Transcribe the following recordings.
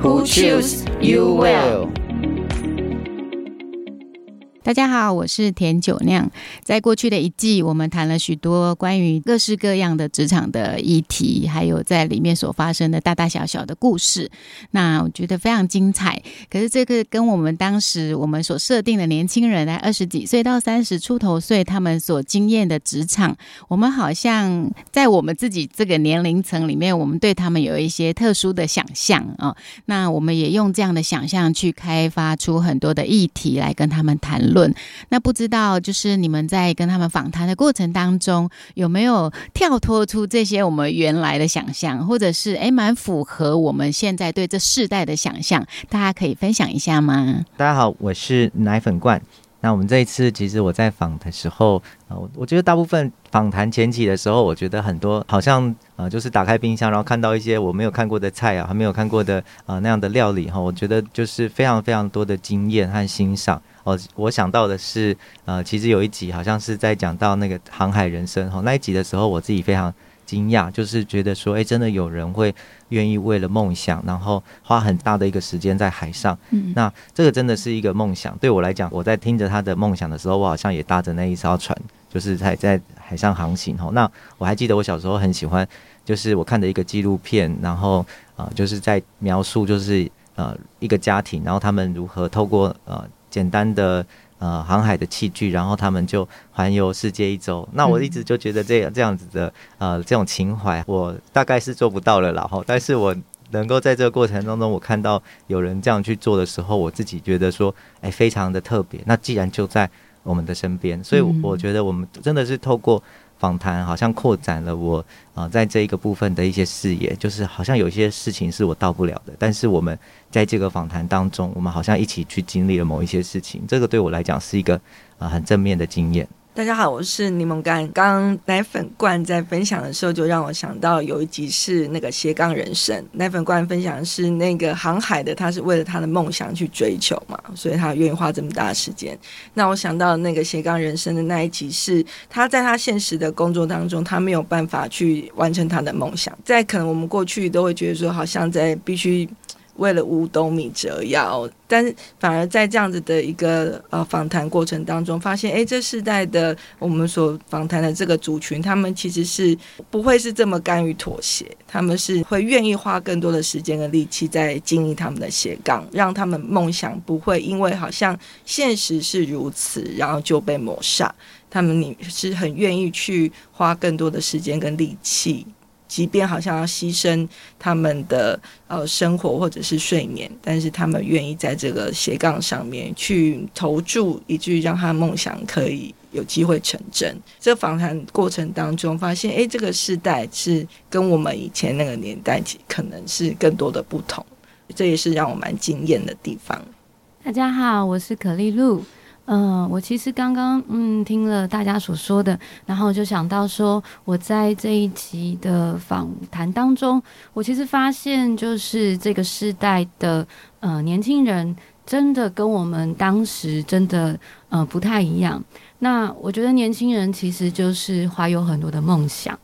Who choose you well？大家好，我是田九酿。在过去的一季，我们谈了许多关于各式各样的职场的议题，还有在里面所发生的大大小小的故事。那我觉得非常精彩。可是这个跟我们当时我们所设定的年轻人，在二十几岁到三十出头岁，他们所经验的职场，我们好像在我们自己这个年龄层里面，我们对他们有一些特殊的想象啊。那我们也用这样的想象去开发出很多的议题来跟他们谈论。那不知道，就是你们在跟他们访谈的过程当中，有没有跳脱出这些我们原来的想象，或者是诶蛮符合我们现在对这世代的想象？大家可以分享一下吗？大家好，我是奶粉罐。那我们这一次，其实我在访的时候，呃，我觉得大部分访谈前期的时候，我觉得很多好像呃，就是打开冰箱，然后看到一些我没有看过的菜啊，还没有看过的呃那样的料理哈，我觉得就是非常非常多的经验和欣赏。哦，我想到的是，呃，其实有一集好像是在讲到那个航海人生哈，那一集的时候，我自己非常惊讶，就是觉得说，哎，真的有人会愿意为了梦想，然后花很大的一个时间在海上。嗯，那这个真的是一个梦想。对我来讲，我在听着他的梦想的时候，我好像也搭着那一艘船，就是在在海上航行。哈，那我还记得我小时候很喜欢，就是我看的一个纪录片，然后啊、呃，就是在描述，就是呃一个家庭，然后他们如何透过呃。简单的呃航海的器具，然后他们就环游世界一周。那我一直就觉得这样这样子的呃这种情怀，我大概是做不到了，然后但是我能够在这个过程当中，我看到有人这样去做的时候，我自己觉得说，哎，非常的特别。那既然就在我们的身边，所以我觉得我们真的是透过。访谈好像扩展了我啊、在这一个部分的一些视野，就是好像有些事情是我到不了的，但是我们在这个访谈当中，我们好像一起去经历了某一些事情，这个对我来讲是一个啊、很正面的经验。大家好，我是柠檬干。刚奶粉罐在分享的时候，就让我想到有一集是那个斜杠人生。奶粉罐分享的是那个航海的，他是为了他的梦想去追求嘛，所以他愿意花这么大的时间。那我想到那个斜杠人生的那一集是，他在他现实的工作当中，他没有办法去完成他的梦想。在可能我们过去都会觉得说，好像在必须。为了五斗米折腰，但反而在这样子的一个呃访谈过程当中，发现哎，这世代的我们所访谈的这个族群，他们其实是不会是这么甘于妥协，他们是会愿意花更多的时间跟力气在经营他们的斜杠，让他们梦想不会因为好像现实是如此，然后就被抹杀。他们你是很愿意去花更多的时间跟力气。即便好像要牺牲他们的呃生活或者是睡眠，但是他们愿意在这个斜杠上面去投注，以至于让他梦想可以有机会成真。这访谈过程当中发现，哎，这个时代是跟我们以前那个年代可能是更多的不同，这也是让我蛮惊艳的地方。大家好，我是可丽露。嗯、我其实刚刚嗯听了大家所说的，然后就想到说，我在这一集的访谈当中，我其实发现就是这个世代的呃年轻人，真的跟我们当时真的呃不太一样。那我觉得年轻人其实就是怀有很多的梦想。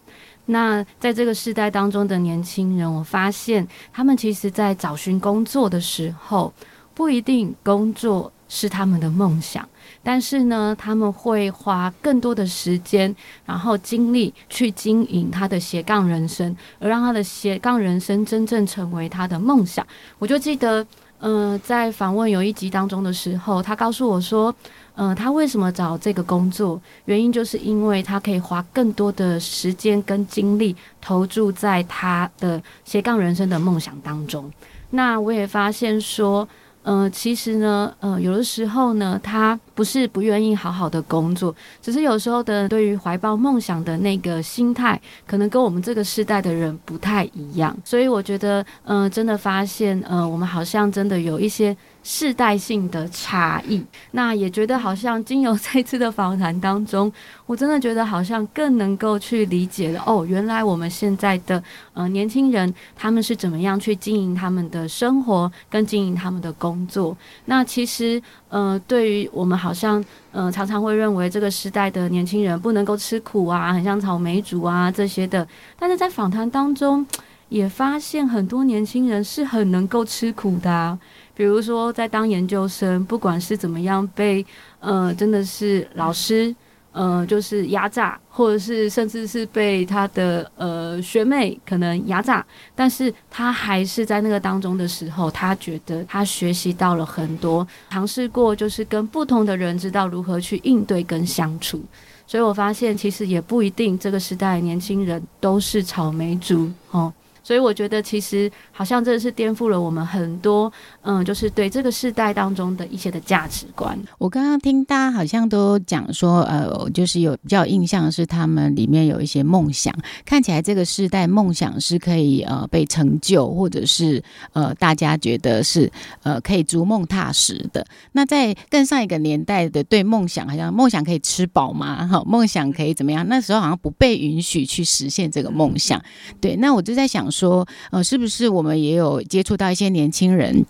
那在这个世代当中的年轻人，我发现他们其实在找寻工作的时候，不一定工作是他们的梦想。但是呢，他们会花更多的时间，然后精力去经营他的斜杠人生，而让他的斜杠人生真正成为他的梦想。我就记得，嗯、在访问有一集当中的时候，他告诉我说，嗯、他为什么找这个工作，原因就是因为他可以花更多的时间跟精力投注在他的斜杠人生的梦想当中。那我也发现说，嗯，其实呢，呃，有的时候呢，他不是不愿意好好的工作，只是有时候的对于怀抱梦想的那个心态，可能跟我们这个世代的人不太一样。所以我觉得，嗯、真的发现，呃，我们好像真的有一些。世代性的差异，那也觉得好像经由这次的访谈当中，我真的觉得好像更能够去理解了哦，原来我们现在的呃年轻人他们是怎么样去经营他们的生活跟经营他们的工作。那其实呃，对于我们好像呃常常会认为这个时代的年轻人不能够吃苦啊，很像草莓族啊这些的，但是在访谈当中也发现很多年轻人是很能够吃苦的啊。比如说，在当研究生，不管是怎么样被，呃，真的是老师，呃，就是压榨，或者是甚至是被他的呃学妹可能压榨，但是他还是在那个当中的时候，他觉得他学习到了很多，尝试过就是跟不同的人知道如何去应对跟相处，所以我发现其实也不一定这个时代年轻人都是草莓族哦。所以我觉得，其实好像这是颠覆了我们很多，嗯，就是对这个世代当中的一些的价值观。我刚刚听大家好像都讲说，呃，就是有比较印象是他们里面有一些梦想，看起来这个世代梦想是可以呃被成就，或者是呃大家觉得是呃可以逐梦踏实的。那在更上一个年代的对梦想，好像梦想可以吃饱吗？哈，梦想可以怎么样？那时候好像不被允许去实现这个梦想。对，那我就在想。说，呃，是不是我们也有接触到一些年轻人？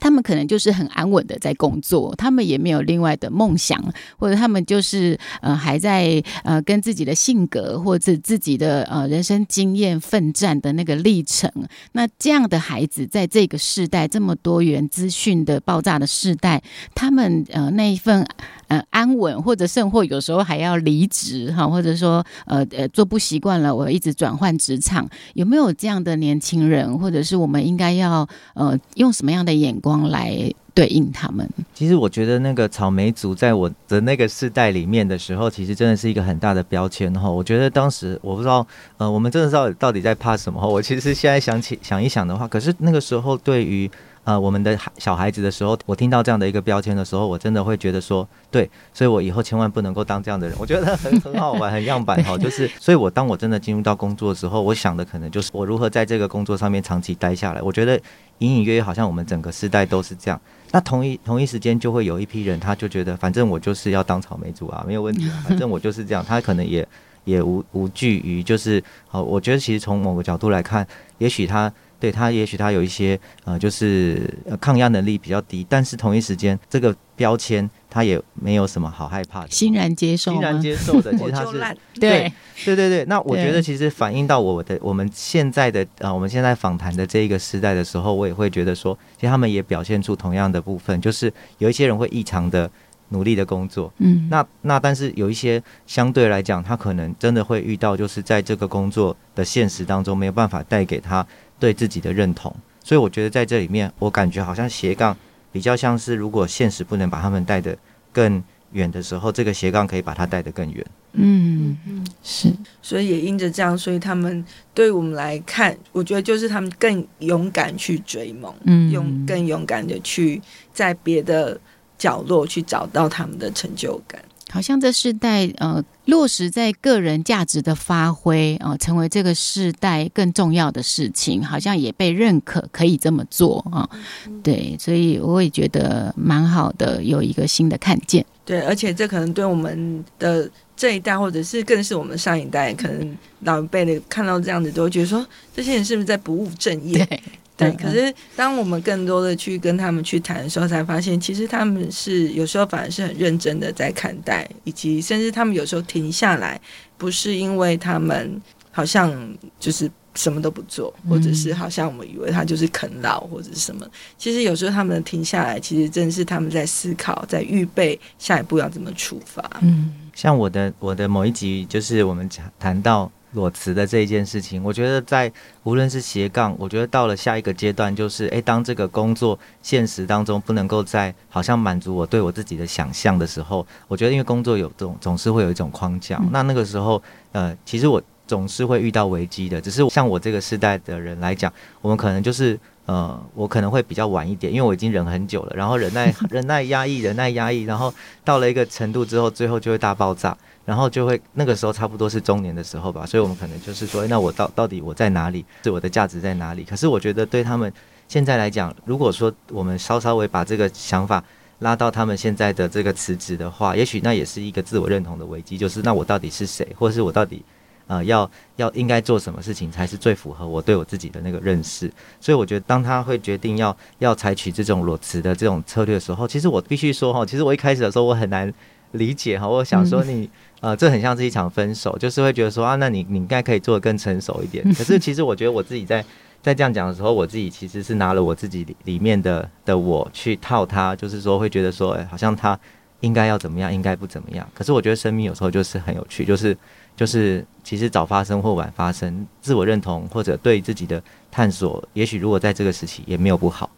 他们可能就是很安稳的在工作，他们也没有另外的梦想，或者他们就是呃还在呃跟自己的性格或者自己的呃人生经验奋战的那个历程。那这样的孩子在这个世代这么多元资讯的爆炸的世代，他们呃那一份。呃，安稳或者甚或有时候还要离职哈，或者说呃呃做不习惯了，我一直转换职场，有没有这样的年轻人，或者是我们应该要呃用什么样的眼光来对应他们？其实我觉得那个草莓族在我的那个世代里面的时候，其实真的是一个很大的标签哈。我觉得当时我不知道呃，我们真的知道到底在怕什么。我其实现在想起想一想的话，可是那个时候对于。呃，我们的小孩子的时候，我听到这样的一个标签的时候，我真的会觉得说，对，所以我以后千万不能够当这样的人。我觉得很很好玩，很样板哈，就是，所以我当我真的进入到工作的时候，我想的可能就是我如何在这个工作上面长期待下来。我觉得隐隐约约好像我们整个世代都是这样。那同一同一时间就会有一批人，他就觉得反正我就是要当草莓族啊，没有问题啊，反正我就是这样。他可能也 也无无惧于就是，好，我觉得其实从某个角度来看，也许他。对他，也许他有一些呃，就是抗压能力比较低，但是同一时间，这个标签他也没有什么好害怕的，欣然接受，欣然接受的。其实他是对对对对。那我觉得其实反映到我的我们现在的呃，我们现在访谈的这一个时代的时候，我也会觉得说，其实他们也表现出同样的部分，就是有一些人会异常的努力的工作，嗯，那那但是有一些相对来讲，他可能真的会遇到，就是在这个工作的现实当中没有办法带给他。对自己的认同，所以我觉得在这里面，我感觉好像斜杠比较像是，如果现实不能把他们带得更远的时候，这个斜杠可以把它带得更远。嗯嗯，是，所以也因着这样，所以他们对我们来看，我觉得就是他们更勇敢去追梦，嗯，用更勇敢的去在别的角落去找到他们的成就感。好像这世代呃落实在个人价值的发挥啊、呃，成为这个世代更重要的事情，好像也被认可可以这么做啊、呃。对，所以我也觉得蛮好的，有一个新的看见。对，而且这可能对我们的这一代，或者是更是我们上一代，可能老一辈的看到这样子，都会觉得说，这些人是不是在不务正业？对。对，可是当我们更多的去跟他们去谈的时候，才发现其实他们是有时候反而是很认真的在看待，以及甚至他们有时候停下来，不是因为他们好像就是什么都不做，或者是好像我们以为他就是啃老或者是什么。其实有时候他们停下来，其实正是他们在思考，在预备下一步要怎么出发。嗯，像我的我的某一集就是我们讲谈到。裸辞的这一件事情，我觉得在无论是斜杠，我觉得到了下一个阶段，就是诶，当这个工作现实当中不能够在好像满足我对我自己的想象的时候，我觉得因为工作有总总是会有一种框架，嗯、那那个时候，呃，其实我总是会遇到危机的。只是像我这个时代的人来讲，我们可能就是呃，我可能会比较晚一点，因为我已经忍很久了，然后忍耐、忍耐、压抑、忍耐、压抑，然后到了一个程度之后，最后就会大爆炸，然后就会那个时候差不多是中年的时候吧，所以我们可能就是说，那我到到底我在哪里？是我的价值在哪里？可是我觉得对他们现在来讲，如果说我们稍稍微把这个想法拉到他们现在的这个辞职的话，也许那也是一个自我认同的危机，就是那我到底是谁，或者是我到底。呃，要要应该做什么事情才是最符合我对我自己的那个认识？所以我觉得，当他会决定要要采取这种裸辞的这种策略的时候，其实我必须说哈，其实我一开始的时候我很难理解哈。我想说你呃，这很像是一场分手，就是会觉得说啊，那你你应该可以做的更成熟一点。可是其实我觉得我自己在在这样讲的时候，我自己其实是拿了我自己里面的的我去套他，就是说会觉得说，哎，好像他应该要怎么样，应该不怎么样。可是我觉得生命有时候就是很有趣，就是。就是其实早发生或晚发生，自我认同或者对自己的探索，也许如果在这个时期也没有不好。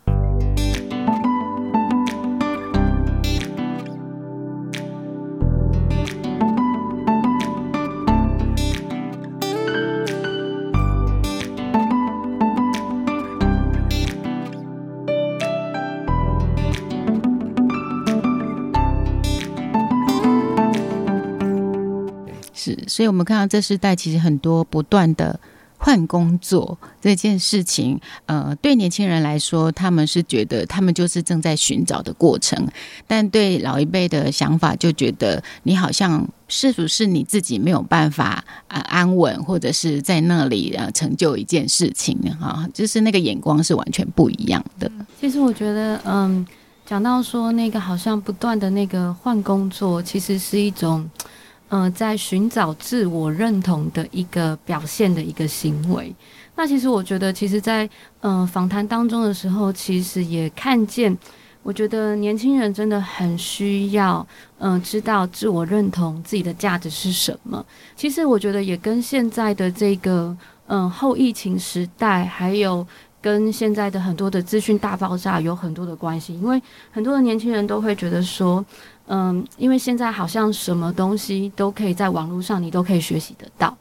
所以，我们看到这世代其实很多不断的换工作这件事情，呃，对年轻人来说，他们是觉得他们就是正在寻找的过程；但对老一辈的想法，就觉得你好像是不是你自己没有办法啊安稳，或者是在那里呃成就一件事情哈，就是那个眼光是完全不一样的。其实我觉得，嗯，讲到说那个好像不断的那个换工作，其实是一种。嗯、呃，在寻找自我认同的一个表现的一个行为。那其实我觉得，其实在，在呃访谈当中的时候，其实也看见，我觉得年轻人真的很需要，嗯、知道自我认同自己的价值是什么。其实我觉得也跟现在的这个，嗯、后疫情时代，还有跟现在的很多的资讯大爆炸有很多的关系。因为很多的年轻人都会觉得说。嗯，因为现在好像什么东西都可以在网络上，你都可以学习得到。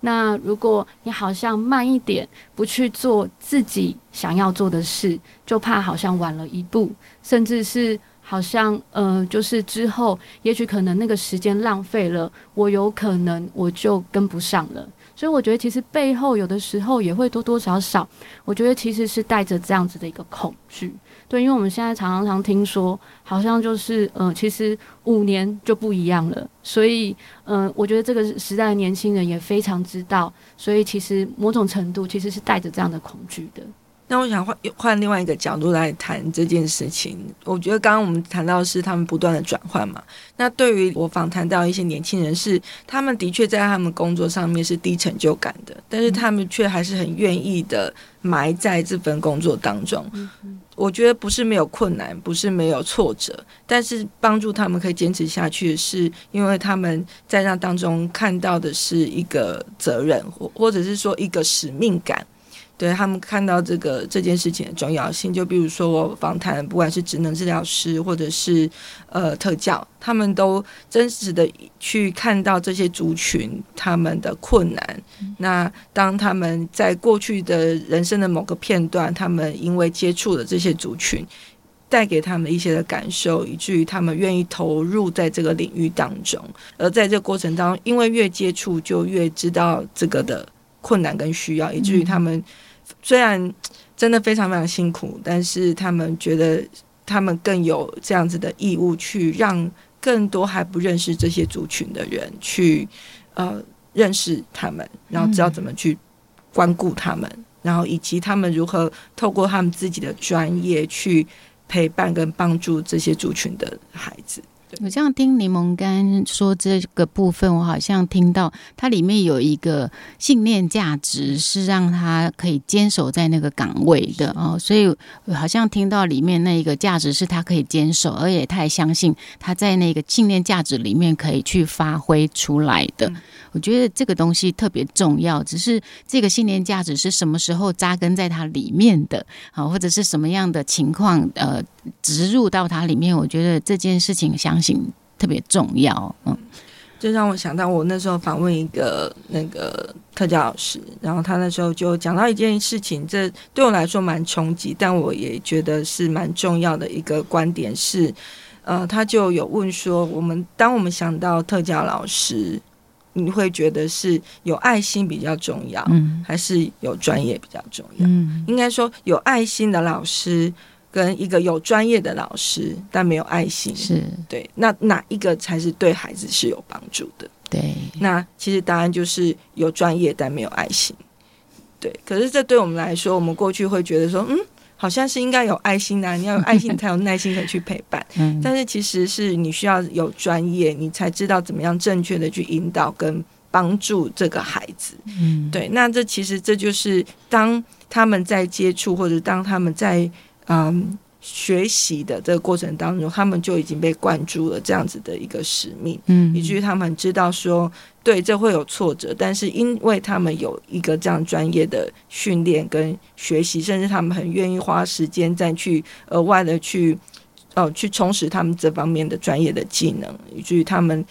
那如果你好像慢一点，不去做自己想要做的事，就怕好像晚了一步，甚至是好像呃，就是之后也许可能那个时间浪费了，我有可能我就跟不上了。所以我觉得其实背后有的时候也会多多少少，我觉得其实是带着这样子的一个恐惧。对，因为我们现在常常听说，好像就是，呃，其实五年就不一样了。所以，嗯、我觉得这个时代的年轻人也非常知道，所以其实某种程度其实是带着这样的恐惧的。那我想换换另外一个角度来谈这件事情。我觉得刚刚我们谈到的是他们不断的转换嘛。那对于我访谈到一些年轻人是，他们的确在他们工作上面是低成就感的，但是他们却还是很愿意的埋在这份工作当中。我觉得不是没有困难，不是没有挫折，但是帮助他们可以坚持下去，是因为他们在那当中看到的是一个责任，或或者是说一个使命感。对他们看到这个这件事情的重要性，就比如说我访谈，不管是职能治疗师或者是呃特教，他们都真实的去看到这些族群他们的困难。嗯、那当他们在过去的人生的某个片段，他们因为接触了这些族群，带给他们一些的感受，以至于他们愿意投入在这个领域当中。而在这个过程当中，因为越接触就越知道这个的困难跟需要，以至于他们。虽然真的非常非常辛苦，但是他们觉得他们更有这样子的义务，去让更多还不认识这些族群的人去呃认识他们，然后知道怎么去关顾他们，然后以及他们如何透过他们自己的专业去陪伴跟帮助这些族群的孩子。我这样听柠檬干说这个部分，我好像听到它里面有一个信念价值，是让他可以坚守在那个岗位的哦，所以好像听到里面那一个价值是他可以坚守，而且他也相信他在那个信念价值里面可以去发挥出来的。我觉得这个东西特别重要，只是这个信念价值是什么时候扎根在它里面的，好，或者是什么样的情况，呃，植入到它里面。我觉得这件事情相信特别重要，嗯。这让我想到我那时候访问一个那个特教老师，然后他那时候就讲到一件事情，这对我来说蛮冲击，但我也觉得是蛮重要的一个观点是，呃，他就有问说，我们当我们想到特教老师，你会觉得是有爱心比较重要，嗯，还是有专业比较重要？嗯，应该说有爱心的老师。跟一个有专业的老师，但没有爱心，是对。那哪一个才是对孩子是有帮助的？对。那其实答案就是有专业但没有爱心。对。可是这对我们来说，我们过去会觉得说，嗯，好像是应该有爱心啊，你要有爱心 才有耐心可以去陪伴。嗯。但是其实是你需要有专业，你才知道怎么样正确的去引导跟帮助这个孩子。嗯。对。那这其实这就是当他们在接触，或者当他们在嗯，学习的这个过程当中，他们就已经被灌注了这样子的一个使命，嗯，以至于他们知道说，对，这会有挫折，但是因为他们有一个这样专业的训练跟学习，甚至他们很愿意花时间再去额外的去，呃，去充实他们这方面的专业的技能，以至于他们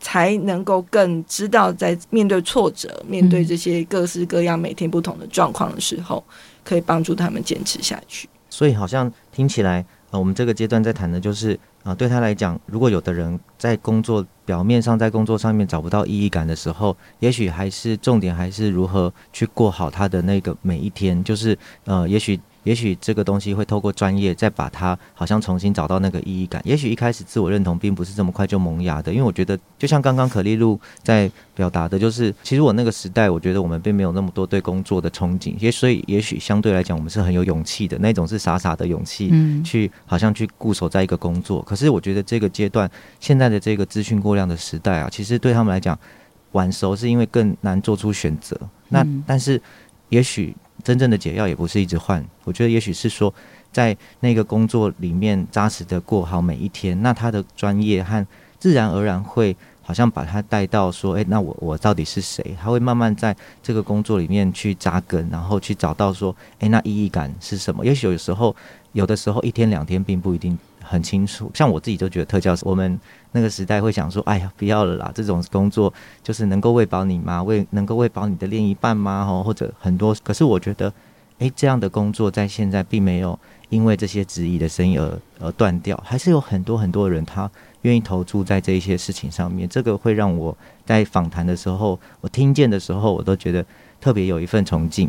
才能够更知道，在面对挫折、面对这些各式各样每天不同的状况的时候，可以帮助他们坚持下去。所以好像听起来，呃，我们这个阶段在谈的就是，啊、呃，对他来讲，如果有的人在工作表面上在工作上面找不到意义感的时候，也许还是重点还是如何去过好他的那个每一天，就是，呃，也许。也许这个东西会透过专业再把它好像重新找到那个意义感。也许一开始自我认同并不是这么快就萌芽的，因为我觉得就像刚刚可丽露在表达的，就是其实我那个时代，我觉得我们并没有那么多对工作的憧憬，也所以也许相对来讲，我们是很有勇气的那种，是傻傻的勇气，去好像去固守在一个工作。可是我觉得这个阶段现在的这个资讯过量的时代啊，其实对他们来讲晚熟是因为更难做出选择。那但是也许。真正的解药也不是一直换，我觉得也许是说，在那个工作里面扎实的过好每一天，那他的专业和自然而然会好像把他带到说，诶，那我我到底是谁？他会慢慢在这个工作里面去扎根，然后去找到说，诶，那意义感是什么？也许有时候，有的时候一天两天并不一定。很清楚，像我自己都觉得特教，我们那个时代会想说，哎呀，不要了啦，这种工作就是能够喂饱你吗？喂能够喂饱你的另一半吗？吼，或者很多，可是我觉得，诶，这样的工作在现在并没有因为这些质疑的声音而而断掉，还是有很多很多人他愿意投注在这一些事情上面，这个会让我在访谈的时候，我听见的时候，我都觉得特别有一份崇敬。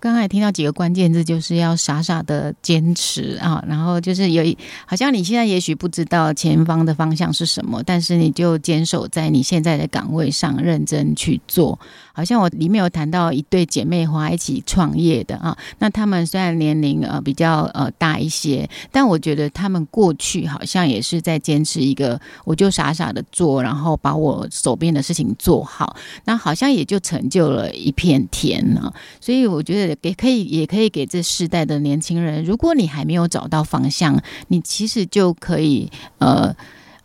刚才听到几个关键字，就是要傻傻的坚持啊，然后就是有一，好像你现在也许不知道前方的方向是什么，但是你就坚守在你现在的岗位上，认真去做。好像我里面有谈到一对姐妹花一起创业的啊，那他们虽然年龄呃比较呃大一些，但我觉得他们过去好像也是在坚持一个，我就傻傻的做，然后把我手边的事情做好，那好像也就成就了一片天呢。所以我觉得。也可以，也可以给这世代的年轻人，如果你还没有找到方向，你其实就可以呃。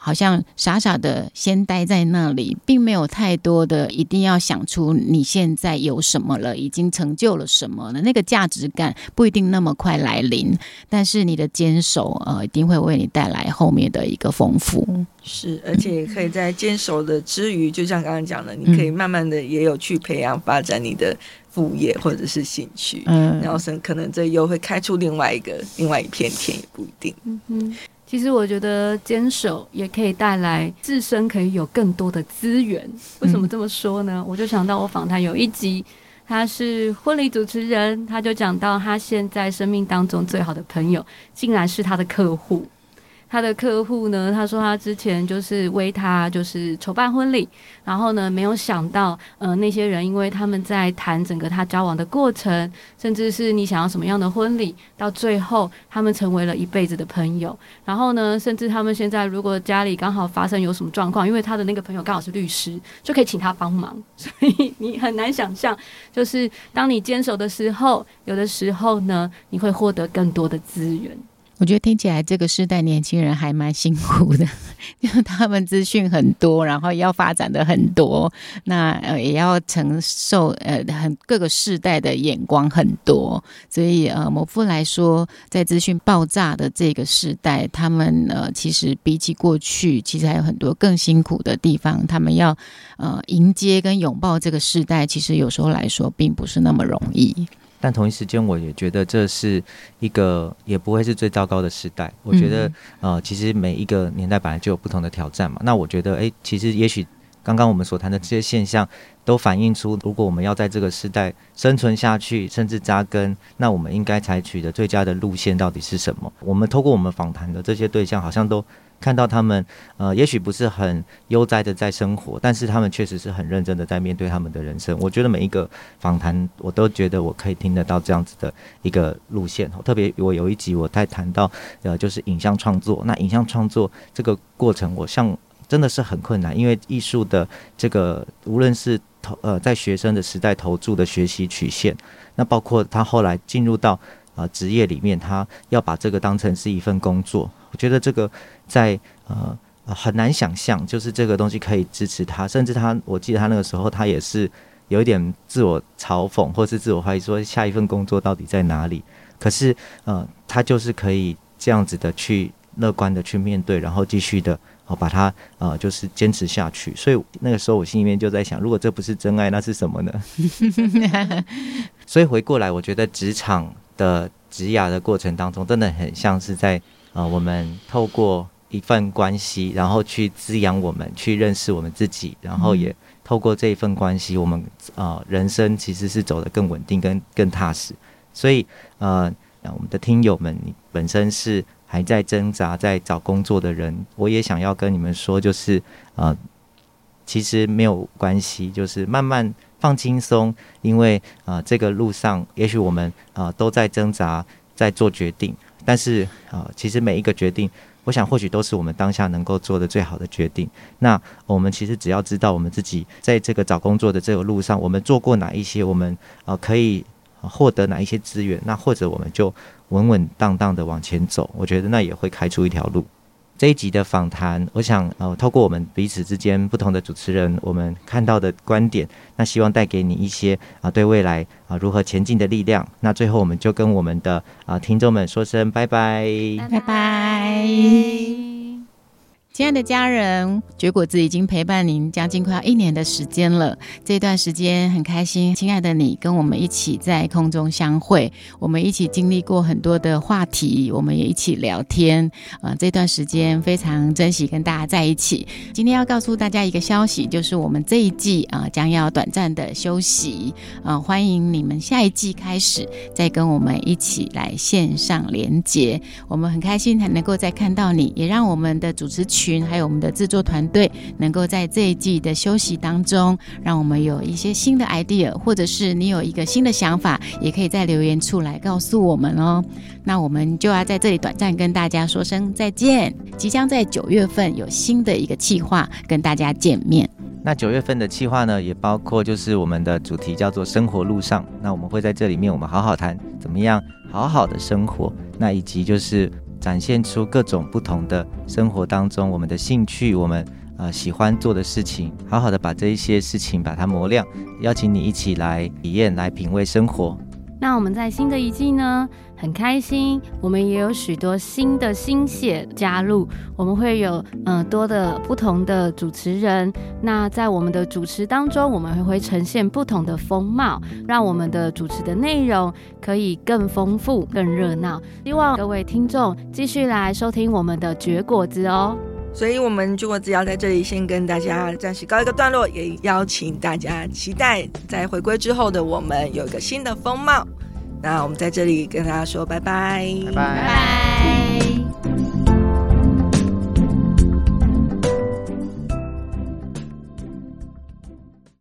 好像傻傻的先待在那里，并没有太多的一定要想出你现在有什么了，已经成就了什么了。那个价值感不一定那么快来临，但是你的坚守呃，一定会为你带来后面的一个丰富。是，而且可以在坚守的之余，就像刚刚讲的，你可以慢慢的也有去培养发展你的副业或者是兴趣，嗯，然后是可能这又会开出另外一个另外一片天，也不一定。嗯哼。其实我觉得坚守也可以带来自身可以有更多的资源。为什么这么说呢？我就想到我访谈有一集，他是婚礼主持人，他就讲到他现在生命当中最好的朋友，竟然是他的客户。他的客户呢，他说他之前就是为他就是筹办婚礼，然后呢，没有想到，呃，那些人因为他们在谈整个他交往的过程，甚至是你想要什么样的婚礼，到最后他们成为了一辈子的朋友。然后呢，甚至他们现在如果家里刚好发生有什么状况，因为他的那个朋友刚好是律师，就可以请他帮忙。所以你很难想象，就是当你坚守的时候，有的时候呢，你会获得更多的资源。我觉得听起来这个时代年轻人还蛮辛苦的，因为他们资讯很多，然后要发展的很多，那呃也要承受呃很各个世代的眼光很多，所以呃某夫来说，在资讯爆炸的这个时代，他们呃其实比起过去，其实还有很多更辛苦的地方，他们要呃迎接跟拥抱这个世代，其实有时候来说并不是那么容易。但同一时间，我也觉得这是一个也不会是最糟糕的时代。我觉得，呃，其实每一个年代本来就有不同的挑战嘛。那我觉得，诶，其实也许刚刚我们所谈的这些现象，都反映出，如果我们要在这个时代生存下去，甚至扎根，那我们应该采取的最佳的路线到底是什么？我们透过我们访谈的这些对象，好像都。看到他们，呃，也许不是很悠哉的在生活，但是他们确实是很认真的在面对他们的人生。我觉得每一个访谈，我都觉得我可以听得到这样子的一个路线。特别我有一集我在谈到，呃，就是影像创作。那影像创作这个过程，我像真的是很困难，因为艺术的这个无论是投呃在学生的时代投注的学习曲线，那包括他后来进入到呃职业里面，他要把这个当成是一份工作。我觉得这个在呃很难想象，就是这个东西可以支持他，甚至他，我记得他那个时候他也是有一点自我嘲讽，或是自我怀疑，说下一份工作到底在哪里？可是呃，他就是可以这样子的去乐观的去面对，然后继续的哦把它呃就是坚持下去。所以那个时候我心里面就在想，如果这不是真爱，那是什么呢？所以回过来，我觉得职场的职涯的过程当中，真的很像是在。啊、呃，我们透过一份关系，然后去滋养我们，去认识我们自己，然后也透过这一份关系，我们啊、呃，人生其实是走得更稳定、更更踏实。所以，呃，我们的听友们，你本身是还在挣扎、在找工作的人，我也想要跟你们说，就是啊、呃，其实没有关系，就是慢慢放轻松，因为啊、呃，这个路上，也许我们啊、呃、都在挣扎，在做决定。但是啊，其实每一个决定，我想或许都是我们当下能够做的最好的决定。那我们其实只要知道我们自己在这个找工作的这个路上，我们做过哪一些，我们啊可以获得哪一些资源，那或者我们就稳稳当当的往前走。我觉得那也会开出一条路。这一集的访谈，我想呃，透过我们彼此之间不同的主持人，我们看到的观点，那希望带给你一些啊、对未来啊、如何前进的力量。那最后，我们就跟我们的啊、呃、听众们说声拜拜，拜拜。亲爱的家人，绝果子已经陪伴您将近快要一年的时间了。这段时间很开心，亲爱的你跟我们一起在空中相会，我们一起经历过很多的话题，我们也一起聊天。呃，这段时间非常珍惜跟大家在一起。今天要告诉大家一个消息，就是我们这一季啊、将要短暂的休息。呃，欢迎你们下一季开始再跟我们一起来线上连接。我们很开心还能够再看到你，也让我们的主持群。群还有我们的制作团队，能够在这一季的休息当中，让我们有一些新的 idea，或者是你有一个新的想法，也可以在留言处来告诉我们哦。那我们就要在这里短暂跟大家说声再见。即将在九月份有新的一个企划跟大家见面。那九月份的企划呢，也包括就是我们的主题叫做生活路上。那我们会在这里面，我们好好谈怎么样好好的生活。那以及就是。展现出各种不同的生活当中，我们的兴趣，我们呃喜欢做的事情，好好的把这一些事情把它磨亮，邀请你一起来体验，来品味生活。那我们在新的一季呢，很开心，我们也有许多新的心血加入，我们会有嗯、多的不同的主持人。那在我们的主持当中，我们会呈现不同的风貌，让我们的主持的内容可以更丰富、更热闹。希望各位听众继续来收听我们的绝果子哦。所以，我们绝果只要在这里先跟大家暂时告一个段落，也邀请大家期待在回归之后的我们有一个新的风貌。那我们在这里跟大家说，拜拜。拜拜。